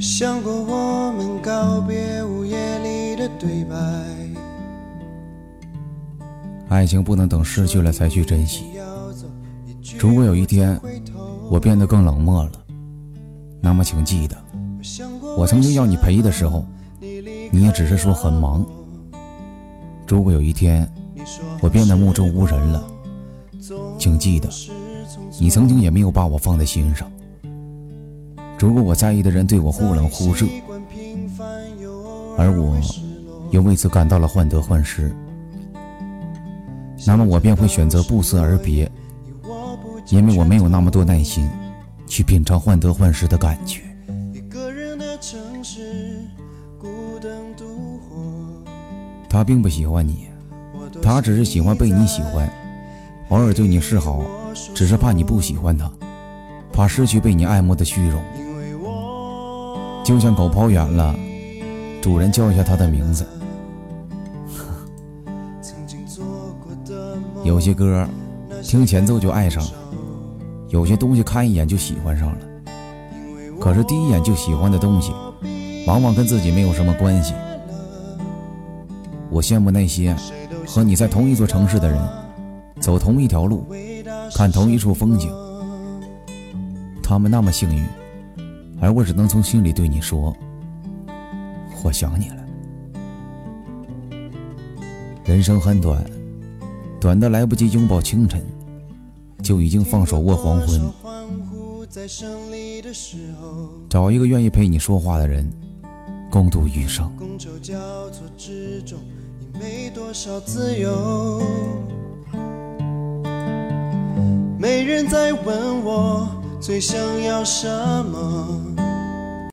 想过我们告别午夜里的对白。爱情不能等失去了才去珍惜。如果有一天我变得更冷漠了，那么请记得，我曾经要你陪的时候，你也只是说很忙。如果有一天我变得目中无人了，请记得，你曾经也没有把我放在心上。如果我在意的人对我忽冷忽热，而我又为此感到了患得患失，那么我便会选择不辞而别，因为我没有那么多耐心去品尝患得患失的感觉。他并不喜欢你，他只是喜欢被你喜欢，偶尔对你示好，只是怕你不喜欢他，怕失去被你爱慕的虚荣。就像狗跑远了，主人叫一下它的名字。有些歌听前奏就爱上了，有些东西看一眼就喜欢上了。可是第一眼就喜欢的东西，往往跟自己没有什么关系。我羡慕那些和你在同一座城市的人，走同一条路，看同一处风景，他们那么幸运。而我只能从心里对你说：“我想你了。”人生很短，短的来不及拥抱清晨，就已经放手握黄昏。找一个愿意陪你说话的人，共度余生。没人再问我最想要什么。